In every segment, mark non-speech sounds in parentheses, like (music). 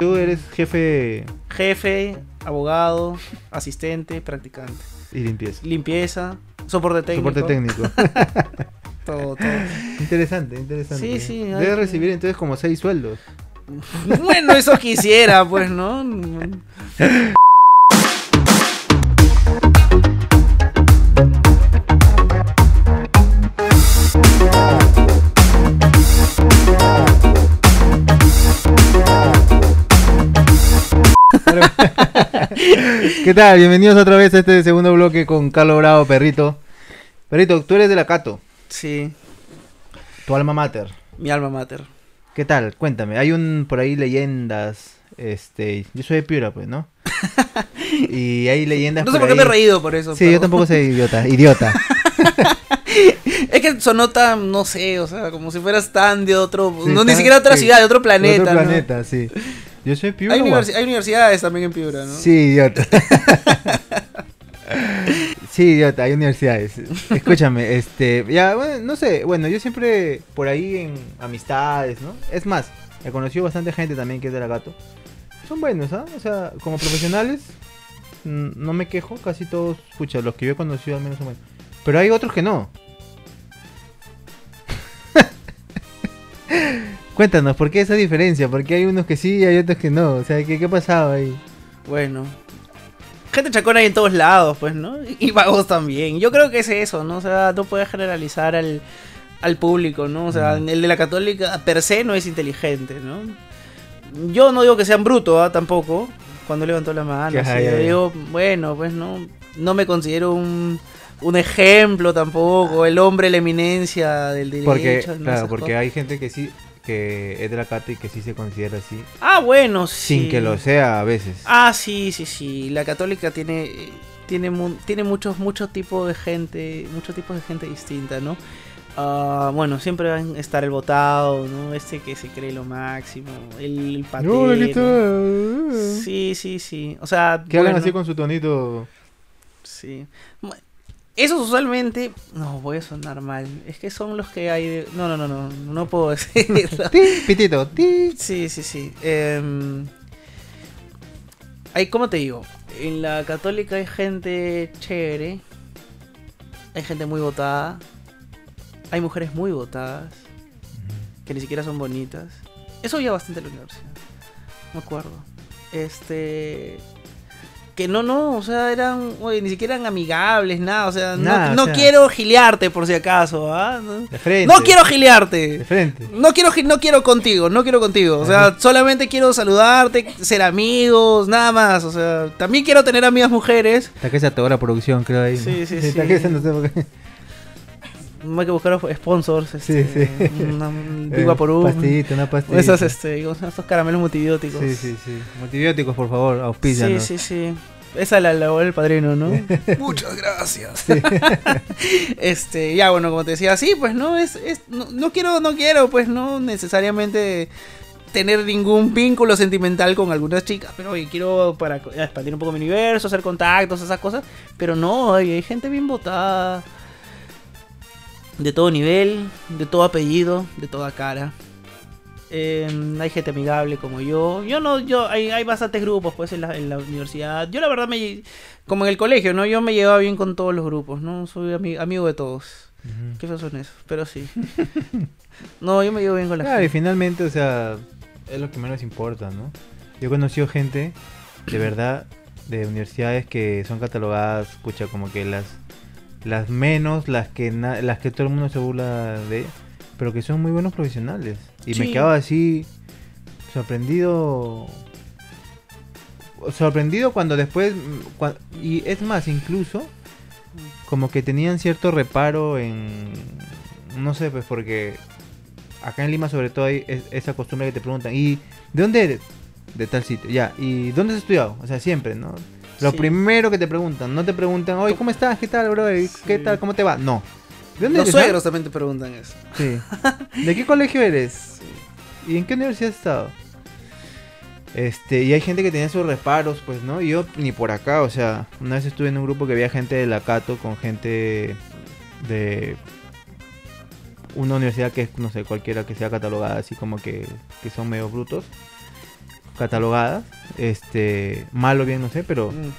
tú eres jefe Jefe, abogado, asistente, practicante. y limpieza. Limpieza, soporte técnico. Soporte técnico. (laughs) Todo, todo. interesante, interesante. Sí, sí, Debes recibir entonces como seis sueldos. Bueno, eso quisiera, pues, ¿no? (laughs) ¿Qué tal? Bienvenidos otra vez a este segundo bloque con Carlos Bravo, Perrito. Perrito, tú eres de la Cato, Sí, tu alma mater. mi alma mater. ¿Qué tal? Cuéntame. Hay un por ahí leyendas. Este, yo soy de Piura, pues, ¿no? (laughs) y hay leyendas. No sé por qué ahí. me he reído por eso. Sí, pero- yo tampoco soy idiota. Idiota. (laughs) Es que sonó tan, no sé, o sea, como si fueras tan de otro. Sí, no, ni siquiera de otra ciudad, de otro planeta. Otro ¿no? planeta, sí. Yo soy de Piura. Hay, hay universidades también en Piura, ¿no? Sí, idiota. (laughs) sí, idiota, hay universidades. Escúchame, este, ya, bueno, no sé, bueno, yo siempre por ahí en amistades, ¿no? Es más, he conocido bastante gente también que es de la gato. Son buenos, ¿ah? O sea, como profesionales, no me quejo, casi todos, escucha, los que yo he conocido al menos son buenos. Pero hay otros que no. Cuéntanos, ¿por qué esa diferencia? Porque hay unos que sí y hay otros que no. O sea, ¿qué, qué pasaba ahí? Bueno. Gente chacona hay en todos lados, pues, ¿no? (laughs) Y vagos también. Yo creo que es eso, ¿no? O sea, no puedes generalizar al, al público, ¿no? O sea, Mm. el de la católica per se no es inteligente, ¿no? Yo no digo que sean brutos, ¿ah? Tampoco. Cuando levantó la mano. Yo ya. digo, bueno, pues no. No me considero un, un ejemplo tampoco. El hombre, la eminencia del derecho. Porque, ¿no? claro, porque cosas. hay gente que sí, que es de la cata y que sí se considera así, Ah, bueno, sí. sin que lo sea a veces. Ah, sí, sí, sí. La católica tiene tiene tiene muchos muchos tipos de gente, muchos tipos de gente distinta, ¿no? Ah, bueno, siempre va a estar el votado, ¿no? Este que se cree lo máximo, el patero. Sí, sí, sí. O sea, Que hablan bueno, así con su tonito. sí. Esos usualmente, no, voy a sonar mal. Es que son los que hay de... No, no, no, no, no puedo decirlo. (laughs) Ti, pitito, ti. Sí, sí, sí. Em, hay, ¿cómo te digo? En la católica hay gente chévere. Hay gente muy votada. Hay mujeres muy votadas. Que ni siquiera son bonitas. Eso ya bastante en la universidad. Me acuerdo. Este. Que no, no, o sea, eran. Oye, ni siquiera eran amigables, nada. O sea, no, o no sea. quiero gilearte por si acaso, ¿ah? No, De frente. no quiero gilearte. De frente. No quiero, no quiero contigo, no quiero contigo. O sea, solamente quiero saludarte, ser amigos, nada más. O sea, también quiero tener amigas mujeres. Está que se atoró la producción, creo ahí. Sí, sí, (laughs) sí. que se- no sé por qué. Hay que buscar sponsors. Este, Sí, sí. Una, (laughs) un Eh, por un. Pastillita, una pastilla. Esas, este, estos caramelos multibióticos. Sí, sí, sí. Multibióticos, por favor, sí, auspícianos. sí, sí. Esa la elaboró el padrino, ¿no? (laughs) Muchas gracias. (laughs) este, ya bueno, como te decía, sí, pues no es, es no, no quiero, no quiero, pues no necesariamente tener ningún vínculo sentimental con algunas chicas, pero oye, quiero para expandir un poco mi universo, hacer contactos, esas cosas, pero no, oye, hay gente bien votada, de todo nivel, de todo apellido, de toda cara. Eh, hay gente amigable como yo. Yo no, yo hay, hay bastantes grupos pues en la, en la universidad. Yo la verdad me como en el colegio, ¿no? Yo me llevaba bien con todos los grupos, ¿no? Soy ami- amigo de todos. Ujú. ¿Qué feos son esos? Pero sí. (laughs) no, yo me llevo bien con la Claro, y finalmente, o sea, es lo que menos importa, ¿no? Yo he conocido gente, de verdad, de universidades que son catalogadas, escucha, como que las las menos, las que na- las que todo el mundo se burla de pero que son muy buenos profesionales. Y me quedaba así sorprendido sorprendido cuando después mm, cua- y es más incluso como que tenían cierto reparo en no sé pues porque acá en Lima sobre todo hay es- esa costumbre que te preguntan y de dónde eres de tal sitio ya y dónde has estudiado o sea siempre no lo Sí. primero que te preguntan no te preguntan oye cómo estás qué tal bro qué Sí. tal cómo te va no ¿De dónde Los eres, suegros también te preguntan eso. Sí. (laughs) ¿De qué colegio eres? ¿Y en qué universidad has estado? Este, y hay gente que tenía sus reparos, pues, ¿no? Y yo ni por acá, o sea, una vez estuve en un grupo que había gente de la Cato con gente de una universidad que es, no sé, cualquiera que sea catalogada así como que, que son medio brutos. Catalogadas, este, mal o bien no sé, pero Mm.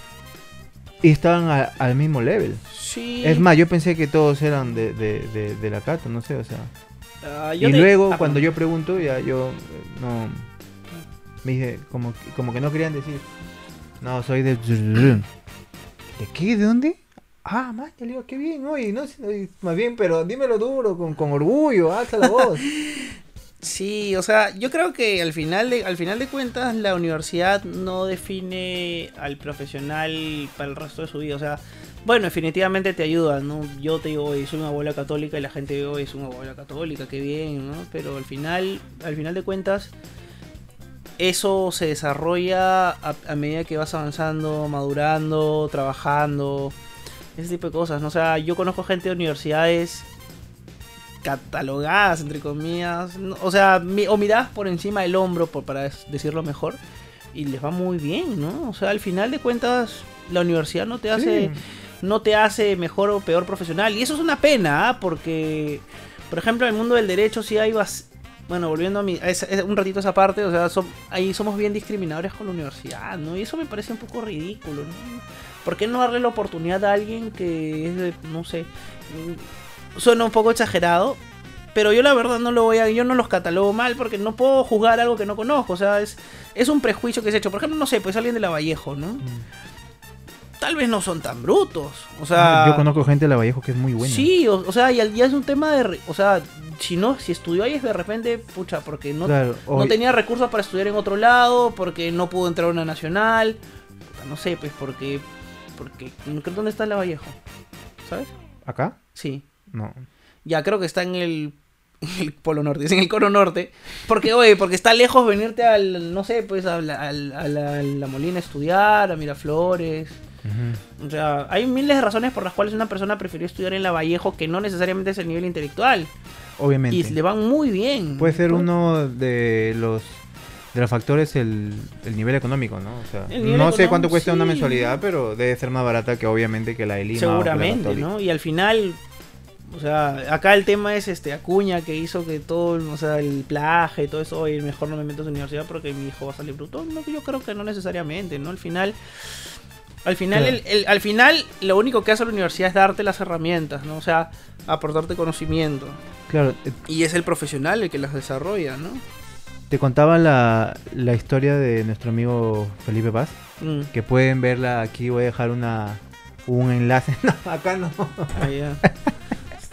y estaban a- al mismo level. Sí. Es más, yo pensé que todos eran de, de, de, de la Cato, no sé, o sea. Ah, y te- luego ah, cuando yo pregunto, ya yo eh, no me dije como que- como que no querían decir. No, soy de (clears throat) ¿De qué? ¿De dónde? Ah, más, le digo, qué bien, oye, no más bien, pero dímelo duro, con, con orgullo, alza la voz. (laughs) Sí, o sea, yo creo que al final de, al final de cuentas la universidad no define al profesional para el resto de su vida. O sea, bueno, definitivamente te ayuda, ¿no? Yo te digo, oye, soy una abuela católica y la gente oye, es una abuela católica, qué bien, ¿no? Pero al final, al final de cuentas, eso se desarrolla a, a medida que vas avanzando, madurando, trabajando, ese tipo de cosas, ¿no? O sea, yo conozco gente de universidades catalogadas, entre comillas, no- o sea, mi- o miradas por encima del hombro, por, para decirlo mejor, y les va muy bien, ¿no? O sea, al final de cuentas, la universidad no te hace, Sí. no te hace mejor o peor profesional, y eso es una pena, ¿ah? porque, por ejemplo, en el mundo del derecho sí hay bueno, volviendo a, mi, a esa- a un ratito a esa parte, o sea, som- ahí somos bien discriminadores con la universidad, ¿no? Y eso me parece un poco ridículo, ¿no? ¿Por qué no darle la oportunidad a alguien que es de, no sé, suena un poco exagerado, pero yo la verdad no lo voy a, yo no los catalogo mal porque no puedo juzgar algo que no conozco, o sea, es, es un prejuicio que se ha hecho. Por ejemplo, no sé, pues alguien de la Vallejo, ¿no? Mm. Tal vez no son tan brutos, o sea... yo conozco gente de la Vallejo que es muy buena. Sí, o, o sea, y al día es un tema de, o sea, si no, si estudió ahí es de repente, pucha, porque no, Claro, no tenía recursos para estudiar en otro lado, porque no pudo entrar a una nacional, no sé, pues porque, porque, ¿dónde está la Vallejo? ¿Sabes? ¿Acá? Sí. No. Ya creo que está en el, (laughs) en el Polo Norte, es en el Cono Norte. Porque, oye, porque está lejos venirte al, no sé, pues a la, a la, a la Molina a estudiar, a Miraflores. Ujú. O sea, hay miles de razones por las cuales una persona prefirió estudiar en la Vallejo que no necesariamente es el nivel intelectual. Obviamente. Y le van muy bien. Puede ser uno de los de los factores el, el nivel económico, ¿no? O sea, no sé cuánto cuesta una mensualidad, pero debe ser más barata que obviamente que la de Lima. o que la Seguramente. ¿no? Y al final, o sea, acá el tema es este Acuña que hizo que todo, o sea, el plaje y todo eso, oye, mejor no me meto a esa universidad porque mi hijo va a salir bruto. No, yo creo que no necesariamente, ¿no? Al final, al final, Claro. el- el- al final, lo único que hace la universidad es darte las herramientas, ¿no? O sea, aportarte conocimiento. Claro, eh, Y es el profesional el que las desarrolla, ¿no? te contaba la, la historia de nuestro amigo Felipe Paz, Mm, que pueden verla aquí, voy a dejar una un enlace. (laughs) No, acá no. ahí ya.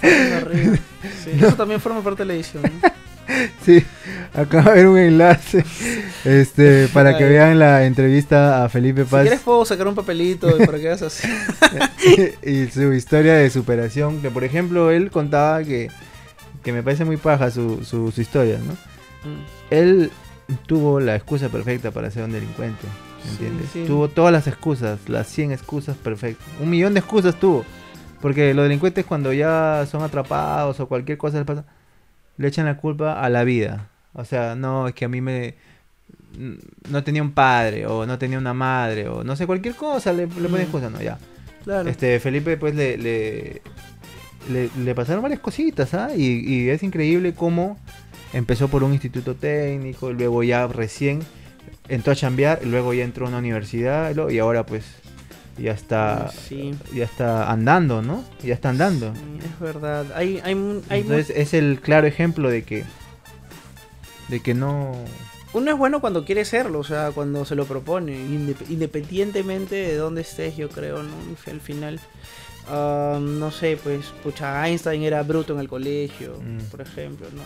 Arriba. Sí, Eso también forma parte de la edición. ¿no? (laughs) Sí, acá va a haber un enlace este para que vean la entrevista a Felipe Si Paz quieres puedo sacar un papelito para que hagas así. (laughs) y su historia de superación, que por ejemplo él contaba que, que me parece muy paja su, su, su historia, ¿no? Mm. Él tuvo la excusa perfecta para ser un delincuente, ¿me Sí, entiendes? sí. Tuvo todas las excusas, las 100 excusas perfectas. Un millón de excusas tuvo. Porque los delincuentes cuando ya son atrapados o cualquier cosa les pasa, le echan la culpa a la vida. O sea, no, es que a mí me... No tenía un padre, o no tenía una madre, o no sé, cualquier cosa, le, le ponen Mm. excusa, no, ya. Claro. Este, Felipe, pues le, le, le, le pasaron varias cositas, ¿ah? Y, y es increíble cómo empezó por un instituto técnico, luego ya recién entró a chambear, luego ya entró a una universidad, y ahora pues ya está, Sí. ya está andando, ¿no? Ya está andando. Sí, es verdad. Hay, hay, Entonces es el claro ejemplo de que, de que no... uno es bueno cuando quiere serlo, o sea, cuando se lo propone, indep- independientemente de dónde estés, yo creo, ¿no? Al final, ah, no sé, pues, pucha, Einstein era bruto en el colegio, Mm. por ejemplo, ¿no?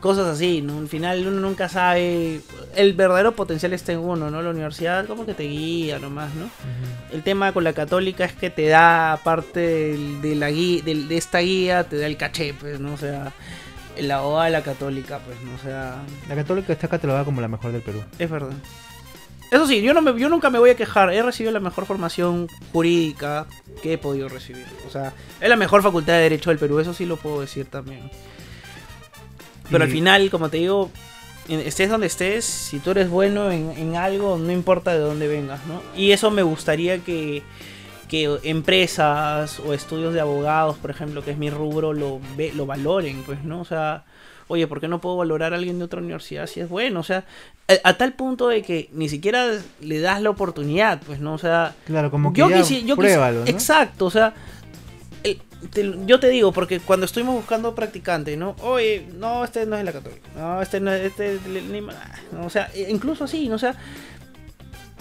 Cosas así, ¿no? Al final uno nunca sabe, el verdadero potencial está en uno, ¿no? La universidad como que te guía nomás, ¿no? El tema con la católica es que te da, aparte del- de, la guía, de esta guía, te da el caché, pues, ¿no? O sea, la OA de la católica, pues, ¿no? O sea, La católica está catalogada como la mejor del Perú. es verdad. Eso sí, yo, no me, yo nunca me voy a quejar. He recibido la mejor formación jurídica que he podido recibir. O sea, es la mejor facultad de Derecho del Perú, eso sí lo puedo decir también. Pero al final, como te digo, estés donde estés, si tú eres bueno en, en algo, no importa de dónde vengas, ¿no? Y eso me gustaría que, que empresas o estudios de abogados, por ejemplo, que es mi rubro, lo, ve, lo valoren, pues, ¿no? O sea, oye, ¿por qué no puedo valorar a alguien de otra universidad si es bueno? O sea, a, tal punto de que ni siquiera le das la oportunidad, pues, ¿no? O sea, claro, como que yo ya yo pruébalo, ¿no? Exacto, o sea, yo te digo, porque cuando estuvimos buscando practicante, ¿no? Oye, no, este no es la católica, no, este no es, este, no, o sea, e, incluso así, ¿no? O sea,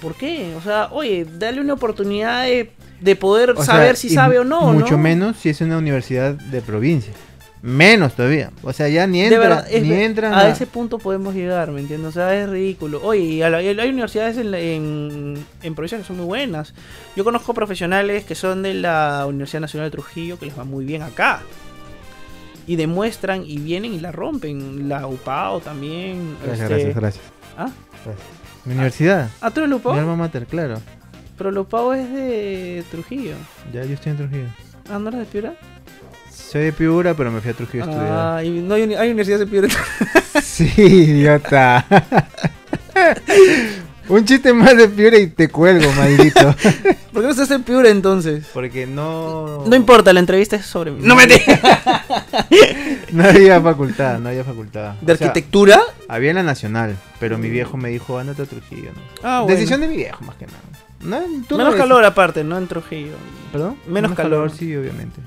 ¿por qué? O sea, oye, dale una oportunidad de, poder saber si sabe o no, Mucho menos si es una universidad de provincia. Menos todavía. O sea, ya ni, entra, ni entran. A, ese punto podemos llegar, ¿me entiendes? O sea, es ridículo. Oye, hay universidades en, en, en provincia que son muy buenas. Yo conozco profesionales que son de la Universidad Nacional de Trujillo que les va muy bien acá. Y demuestran y vienen y la rompen. La UPAO también. Gracias, este, gracias, gracias. ¿Ah? ¿Mi universidad? ¿Ah, tú eres UPAO? Mi alma mater, claro. Pero la UPAO es de Trujillo. Ya, yo estoy en Trujillo. ¿Ah, no eres de Piura? Soy de Piura, pero me fui a Trujillo a estudiar. Ah, y no hay, hay universidades de Piura. (laughs) sí, idiota. (laughs) Un chiste más de Piura y te cuelgo, maldito. (laughs) ¿Por qué no estás en Piura entonces? Porque no. No importa, la entrevista es sobre mí. No me No había facultad, no había facultad. ¿De arquitectura? había en la nacional, pero mi viejo me dijo, ándate a Trujillo. ¿no? Ah, Decisión de mi viejo, más que nada. Menos calor aparte, ¿no? En Trujillo. ¿Perdón? Menos, calor. sí, obviamente.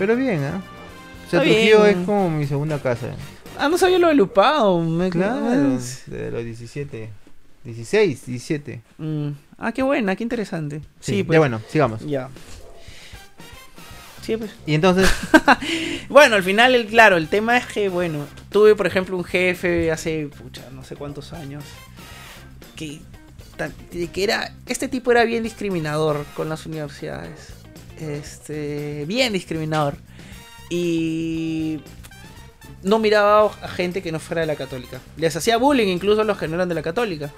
Pero bien, ¿ah? O sea, Trujillo es como mi segunda casa. Ah, no sabía lo de Lupao. Me... Claro, de los 17. 16, 17. Mm. Ah, qué buena, qué interesante. Sí, pues. Ya bueno, sigamos. Ya. Sí, pues. Y entonces. (laughs) bueno, al final, el, claro, el tema es que, bueno, tuve, por ejemplo, un jefe hace, pucha, no sé cuántos años. Que, que era. Este tipo era bien discriminador con las universidades este, bien discriminador. Y no miraba a gente que no fuera de la católica. Les hacía bullying incluso a los que no eran de la católica.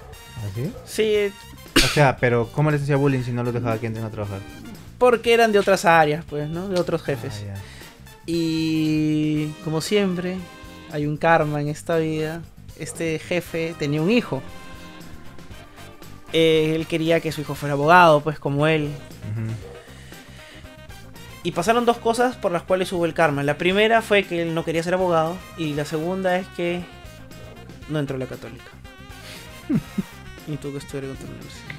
¿Así? ¿Ah, sí. O sea, pero ¿cómo les hacía bullying si no los dejaba que entren a trabajar? Porque eran de otras áreas, pues, ¿no? De otros jefes. Ah, y como siempre, hay un karma en esta vida. Este jefe tenía un hijo. Eh, él quería que su hijo fuera abogado, pues como él. Y pasaron dos cosas por las cuales hubo el karma. La primera fue que él no quería ser abogado y la segunda es que no entró a la católica. (laughs) y tuvo que estudiar en otra universidad.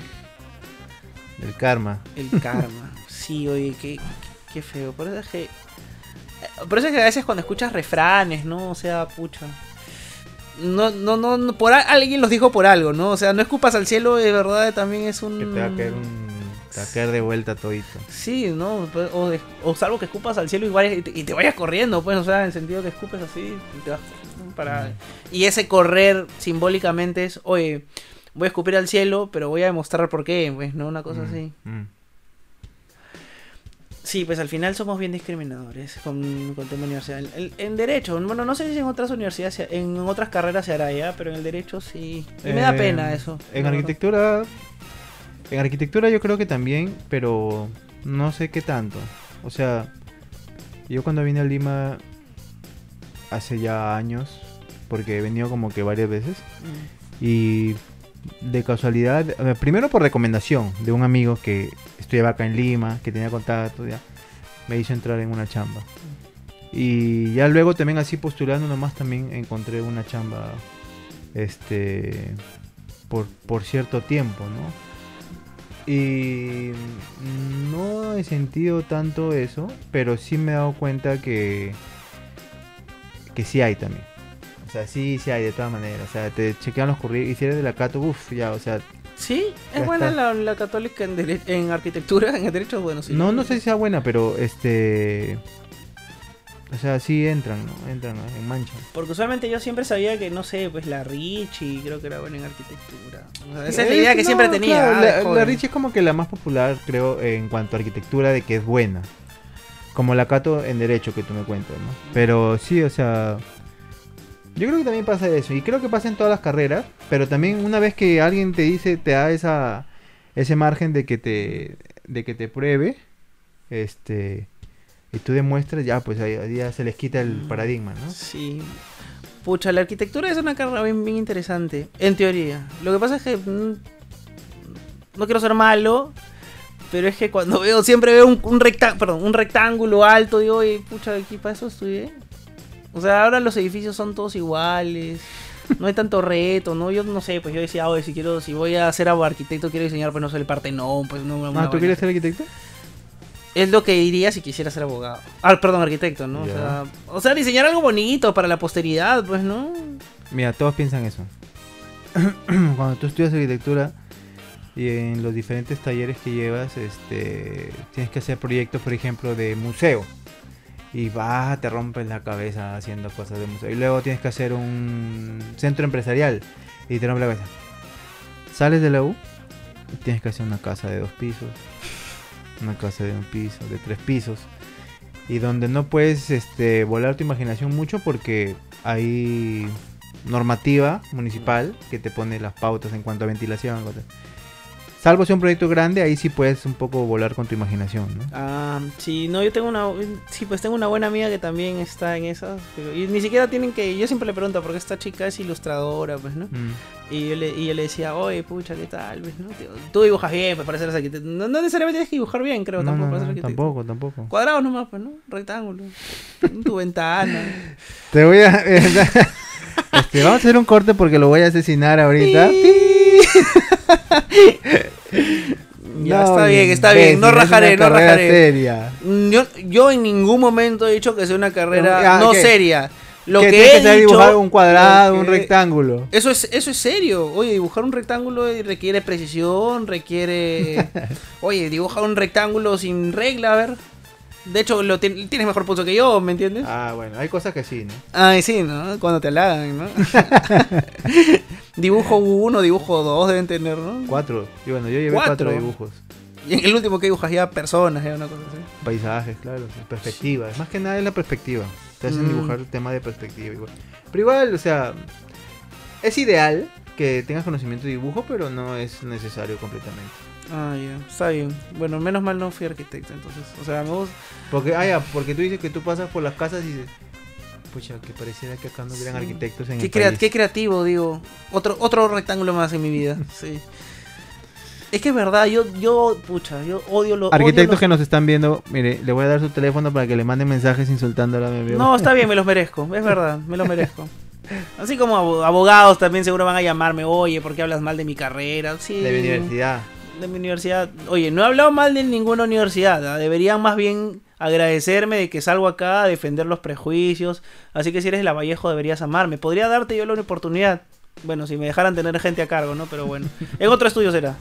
El karma. El karma. Sí, oye, qué, qué feo. Por eso es que... Por eso es que a veces cuando escuchas refranes, ¿no? O sea, pucha. No, no, no, por alguien los dijo por algo, ¿no? O sea, no escupas al cielo, de verdad también es un... Que te va a caer un caer de vuelta todito. Sí, ¿no? Pues, o, salvo que escupas al cielo y, y, te vayas corriendo, pues, o sea, en el sentido que escupes así y te vas para... Y ese correr simbólicamente es, oye, voy a escupir al cielo, pero voy a demostrar por qué, pues, ¿no? Una cosa así. Sí, pues al final somos bien discriminadores con, con tema universidad. en derecho, bueno, no sé si en otras universidades, en otras carreras se hará ya, pero en el derecho sí. Y me da pena eh, eso. En arquitectura en arquitectura yo creo que también, pero no sé qué tanto. O sea, yo cuando vine a Lima hace ya años, porque he venido como que varias veces, mm. y de casualidad, primero por recomendación de un amigo que estudiaba acá en Lima, que tenía contacto, ya, me hizo entrar en una chamba. Y ya luego también así postulando nomás también encontré una chamba este por, por cierto tiempo, ¿no? Y no he sentido tanto eso, pero sí me he dado cuenta que, que sí hay también. O sea, sí, sí hay de todas maneras. O sea, te chequean los currículos. Y si eres de la Cato, uff, ya, o sea. Sí, es buena la, católica en, en arquitectura, en el derecho, bueno, sí. No, no sé si sea buena, pero este. O sea, sí entran, ¿no? Entran en mancha. Porque usualmente yo siempre sabía que, no sé, pues la Richie creo que era buena en arquitectura. esa es la idea que siempre tenía. la, la, Richie es como que la más popular, creo, en cuanto a arquitectura, de que es buena. Como la Cato en derecho que tú me cuentas, ¿no? Pero sí, o sea... Yo creo que también pasa eso. Y creo que pasa en todas las carreras. Pero también una vez que alguien te dice, te da esa, ese margen de que te, de que te pruebe, este y tú demuestras, ya pues ahí ya se les quita el mm, paradigma, ¿no? Sí. Pucha, la arquitectura es una carrera bien, interesante, en teoría. Lo que pasa es que mm, no quiero ser malo, pero es que cuando veo, siempre veo un, un, perdón, un rectángulo alto, digo, oye, pucha, aquí para eso estudié. O sea, ahora los edificios son todos iguales. No hay tanto reto, ¿no? Yo no sé, pues yo decía, oye, si quiero, si voy a ser arquitecto, quiero diseñar, pues no sé, el Partenón, pues no. Ah, ¿tú quieres ser arquitecto? Es lo que diría si quisiera ser abogado. Ah, perdón, arquitecto, ¿no? O sea, o sea, diseñar algo bonito para la posteridad, pues, ¿no? Mira, todos piensan eso. (clears throat) Cuando tú estudias arquitectura y en los diferentes talleres que llevas, este, tienes que hacer proyectos, por ejemplo, de museo. Y vas, te rompes la cabeza haciendo cosas de museo. Y luego tienes que hacer un centro empresarial y te rompes la cabeza. Sales de la U y tienes que hacer una casa de dos pisos, una casa de un piso, de tres pisos. Y donde no puedes este, volar tu imaginación mucho porque hay normativa municipal que te pone las pautas en cuanto a ventilación. Salvo sea un proyecto grande, ahí sí puedes un poco volar con tu imaginación, ¿no? Ah, sí, no, yo tengo una, sí, pues tengo una buena amiga que también está en esas, pero y ni siquiera tienen que, yo siempre le pregunto, porque esta chica es ilustradora, pues, ¿no? Mm. Y yo le, y yo le decía, oye, pucha, ¿qué tal? Pues, ¿no? Tú dibujas bien, pues, para ser arquitecto. No, no necesariamente tienes que dibujar bien, creo, No, tampoco para ser tampoco, tampoco. Cuadrados nomás, pues, ¿no? Rectángulo. tu ventana. (laughs) Te voy a... (laughs) este, vamos a hacer un corte porque lo voy a asesinar ahorita. (laughs) (laughs) Ya, No, está bien, está bien, no rajaré, no rajaré. seria. Yo, yo en ningún momento he dicho que sea una carrera Ah, no seria. Lo que que, he que dicho, dibujar un cuadrado, un rectángulo. Eso es, eso es serio. Oye, dibujar un rectángulo requiere precisión, requiere... (laughs) Oye, dibuja un rectángulo sin regla, a ver. De hecho, lo tien- tienes mejor pulso que yo, ¿me entiendes? Ah, bueno, hay cosas que sí, ¿no? Ay, sí, ¿no? Cuando te halagan, ¿no? (laughs) dibujo uno, dibujo dos deben tener, ¿no? Cuatro. Y bueno, yo llevé Cuatro. cuatro dibujos. Y en el último que dibujas ya personas, ya una cosa así. Paisajes, claro, perspectiva. Más que nada es la perspectiva. Te hacen Mm. dibujar el tema de perspectiva. Igual. Pero igual, o sea, es ideal que tengas conocimiento de dibujo, pero no es necesario completamente. Ah, ya, está bien. Bueno, menos mal no fui arquitecto, entonces. O sea, me gusta... Porque, ah, ya, porque tú dices que tú pasas por las casas y dices, pucha, que pareciera que acá no hubieran Sí. arquitectos en Qué, el crea- país. qué creativo, digo. Otro, otro rectángulo más en mi vida. (laughs) Sí. Es que es verdad, yo, yo, pucha, yo odio los. Arquitectos odio que nos están viendo, mire, le voy a dar su teléfono para que le manden mensajes insultándola a mi amigo. No, está bien, me los merezco, es (laughs) verdad, me los merezco. Así como abo- abogados también seguro van a llamarme, oye, ¿por qué hablas mal de mi carrera? Sí, de mi universidad. de mi universidad. Oye, no he hablado mal de ninguna universidad. ¿ah? Deberían más bien agradecerme de que salgo acá a defender los prejuicios. Así que si eres la Vallejo deberías amarme. Podría darte yo la oportunidad. Bueno, si me dejaran tener gente a cargo, ¿no? Pero bueno. (laughs) En otro estudio será.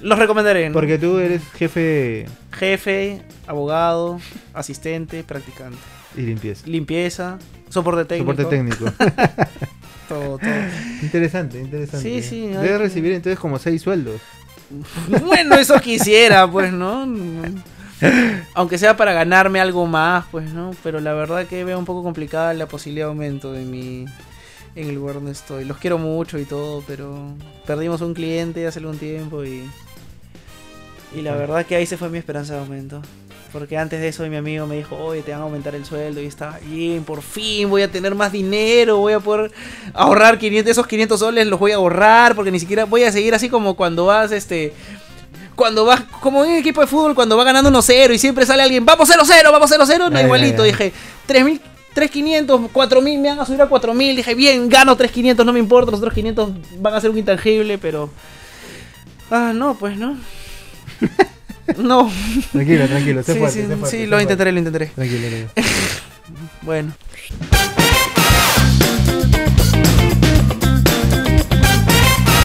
Los recomendaré. ¿no? Porque tú eres jefe Jefe, abogado, asistente, practicante. y limpieza. Limpieza, soporte técnico. Soporte técnico. (laughs) Todo, todo. interesante, interesante. Sí, sí, hay Debes que- recibir entonces como seis sueldos. Bueno, eso quisiera, pues, ¿no? (laughs) Aunque sea para ganarme algo más, pues, ¿no? Pero la verdad que veo un poco complicada la posibilidad de aumento en mi en el lugar donde estoy. Los quiero mucho y todo, pero perdimos un cliente hace algún tiempo y y la verdad que ahí se fue mi esperanza de aumento. Porque antes de eso mi amigo me dijo, oye, te van a aumentar el sueldo y estaba bien, por fin voy a tener más dinero, voy a poder ahorrar 500, esos 500 soles los voy a ahorrar porque ni siquiera voy a seguir así como cuando vas, este, cuando vas, como en un equipo de fútbol, cuando va ganando 1-0 y siempre sale alguien, vamos 0-0, vamos 0-0, no ya, igualito, ya. dije, 3.000, 3.500, 4.000, me van a subir a 4.000, dije, bien, gano 3.500, no me importa, los otros 500 van a ser un intangible, pero... Ah, no, pues no. (laughs) No. Tranquilo, tranquilo, sé Sí, fuerte, sí, sé fuerte, sí, sé lo fuerte. intentaré, lo intentaré. Tranquilo, tranquilo. (laughs) Bueno.